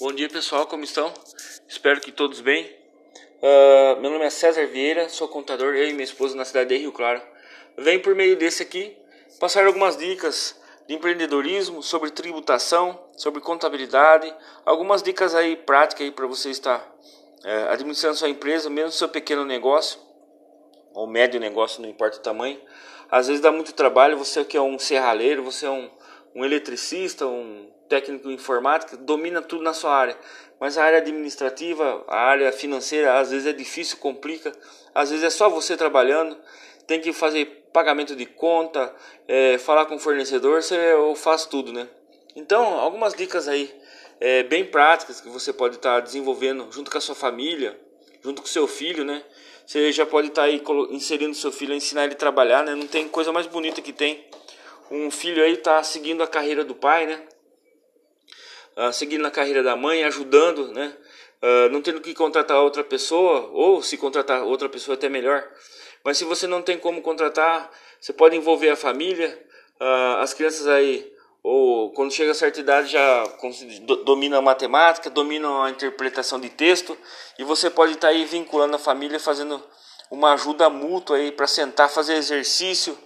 Bom dia pessoal, como estão? Espero que todos bem. Uh, meu nome é César Vieira, sou contador, eu e minha esposa na cidade de Rio Claro. Venho por meio desse aqui passar algumas dicas de empreendedorismo, sobre tributação, sobre contabilidade, algumas dicas aí práticas aí para você estar uh, administrando sua empresa, mesmo seu pequeno negócio ou médio negócio, não importa o tamanho. Às vezes dá muito trabalho, você que é um serralheiro, você é um, um eletricista, um técnico de informática, domina tudo na sua área. Mas a área administrativa, a área financeira, às vezes é difícil, complica. Às vezes é só você trabalhando, tem que fazer pagamento de conta, é, falar com o fornecedor, você eu faço tudo, né? Então, algumas dicas aí é, bem práticas que você pode estar tá desenvolvendo junto com a sua família, junto com seu filho, né? Você já pode estar tá aí inserindo seu filho, ensinar ele a trabalhar, né? Não tem coisa mais bonita que tem. Um filho aí tá seguindo a carreira do pai, né? Uh, seguindo a carreira da mãe, ajudando, né? Uh, não tendo que contratar outra pessoa, ou se contratar outra pessoa até melhor. Mas se você não tem como contratar, você pode envolver a família, uh, as crianças aí, ou quando chega a certa idade já dominam a matemática, dominam a interpretação de texto, e você pode estar tá aí vinculando a família, fazendo uma ajuda mútua aí para sentar, fazer exercício,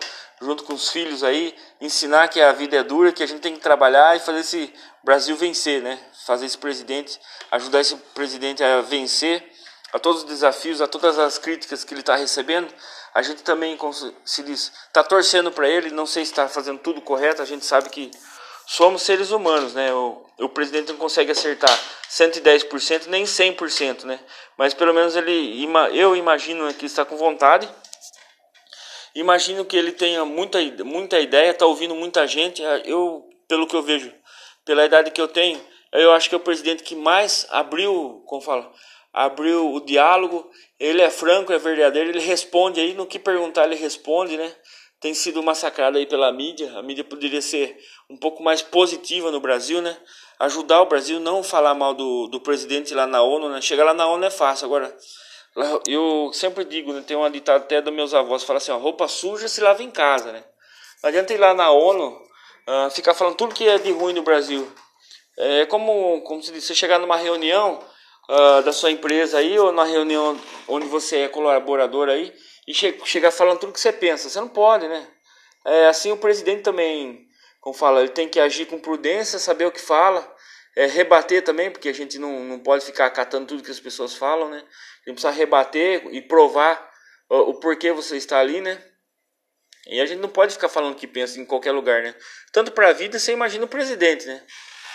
junto com os filhos aí, ensinar que a vida é dura, que a gente tem que trabalhar e fazer esse Brasil vencer, né? Fazer esse presidente, ajudar esse presidente a vencer a todos os desafios, a todas as críticas que ele está recebendo. A gente também, como se diz, está torcendo para ele, não sei se está fazendo tudo correto, a gente sabe que somos seres humanos, né? O, o presidente não consegue acertar 110%, nem 100%, né? Mas pelo menos ele, eu imagino que está com vontade Imagino que ele tenha muita, muita ideia, está ouvindo muita gente. Ah, eu, pelo que eu vejo, pela idade que eu tenho, eu acho que é o presidente que mais abriu, como fala, abriu o diálogo. Ele é franco, é verdadeiro, ele responde aí no que perguntar, ele responde, né? Tem sido massacrado aí pela mídia. A mídia poderia ser um pouco mais positiva no Brasil, né? Ajudar o Brasil, não falar mal do, do presidente lá na ONU, né? Chegar lá na ONU é fácil. Agora, eu sempre digo, né, tem uma ditada até dos meus avós, fala assim, ó, roupa suja se lava em casa, né? Não adianta ir lá na ONU, uh, ficar falando tudo que é de ruim no Brasil. É como, como se diz, você chegar numa reunião uh, da sua empresa aí, ou na reunião onde você é colaborador aí, e che chegar falando tudo que você pensa. Você não pode, né? É, assim o presidente também, como fala, ele tem que agir com prudência, saber o que fala, é, rebater também, porque a gente não, não pode ficar acatando tudo que as pessoas falam, né? A gente precisa rebater e provar o, o porquê você está ali, né? E a gente não pode ficar falando que pensa em qualquer lugar, né? Tanto para a vida, você imagina o presidente, né?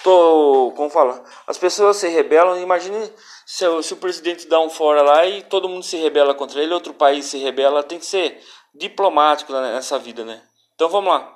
Tô, como fala, as pessoas se rebelam, imagine se, se o presidente dá um fora lá e todo mundo se rebela contra ele, outro país se rebela, tem que ser diplomático nessa vida, né? Então vamos lá.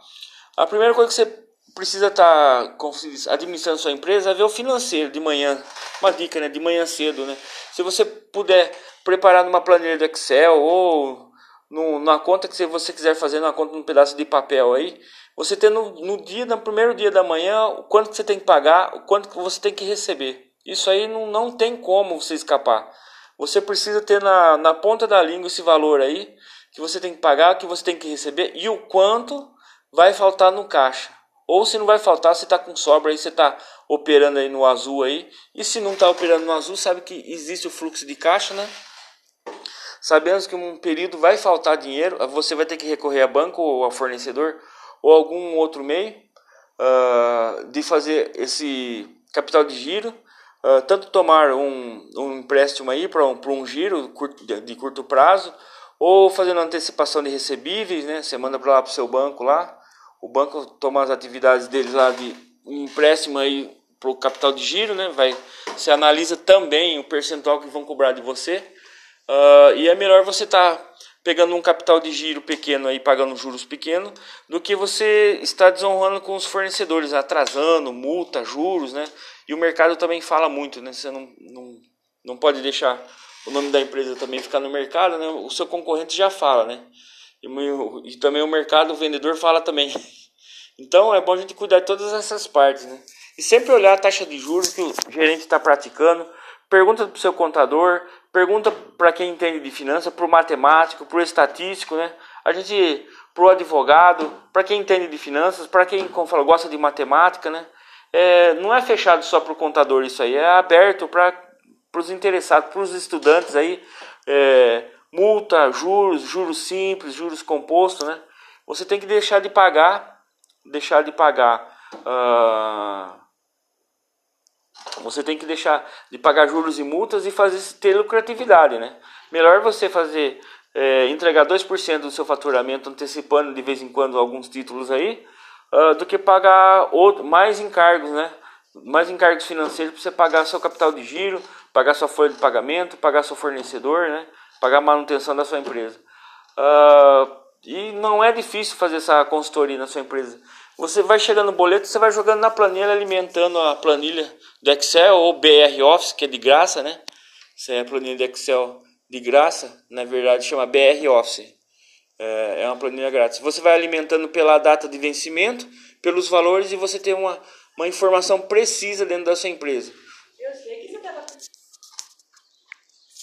A primeira coisa que você precisa estar tá, administrando sua empresa, ver o financeiro de manhã. Uma dica, né? De manhã cedo, né? Se você puder preparar numa planilha do Excel ou no, numa conta que você quiser fazer, numa conta num pedaço de papel aí, você ter no, no dia, no primeiro dia da manhã, o quanto que você tem que pagar, o quanto que você tem que receber. Isso aí não, não tem como você escapar. Você precisa ter na, na ponta da língua esse valor aí, que você tem que pagar, que você tem que receber e o quanto vai faltar no caixa. Ou se não vai faltar, você está com sobra aí, você está operando aí no azul aí. E se não está operando no azul, sabe que existe o fluxo de caixa, né? Sabemos que um período vai faltar dinheiro, você vai ter que recorrer a banco ou a fornecedor ou algum outro meio uh, de fazer esse capital de giro. Uh, tanto tomar um, um empréstimo aí para um, um giro curto, de, de curto prazo ou fazendo antecipação de recebíveis, né? Você manda para lá para o seu banco lá o banco toma as atividades deles lá de empréstimo aí para o capital de giro, né? Vai, você analisa também o percentual que vão cobrar de você. Uh, e é melhor você estar tá pegando um capital de giro pequeno aí, pagando juros pequenos, do que você estar desonrando com os fornecedores, atrasando, multa, juros, né? E o mercado também fala muito, né? Você não, não, não pode deixar o nome da empresa também ficar no mercado, né? O seu concorrente já fala, né? E, e também o mercado, o vendedor fala também. Então é bom a gente cuidar de todas essas partes, né? E sempre olhar a taxa de juros que o gerente está praticando. Pergunta para o seu contador, pergunta para quem entende de finanças, para o matemático, para o estatístico, né? A gente, para o advogado, para quem entende de finanças, para quem, como fala, gosta de matemática, né? é, não é fechado só para o contador isso aí, é aberto para os interessados, para os estudantes aí, é, multa, juros, juros simples, juros compostos, né? Você tem que deixar de pagar, deixar de pagar. Uh, você tem que deixar de pagar juros e multas e fazer ter lucratividade, né? Melhor você fazer é, entregar 2% do seu faturamento antecipando de vez em quando alguns títulos aí, uh, do que pagar outro, mais encargos, né? Mais encargos financeiros para você pagar seu capital de giro, pagar sua folha de pagamento, pagar seu fornecedor, né? Pagar a manutenção da sua empresa. Uh, e não é difícil fazer essa consultoria na sua empresa. Você vai chegando no boleto, você vai jogando na planilha, alimentando a planilha do Excel ou BR Office, que é de graça, né? Isso é a planilha de Excel de graça, na verdade chama BR Office. É, é uma planilha grátis. Você vai alimentando pela data de vencimento, pelos valores e você tem uma, uma informação precisa dentro da sua empresa.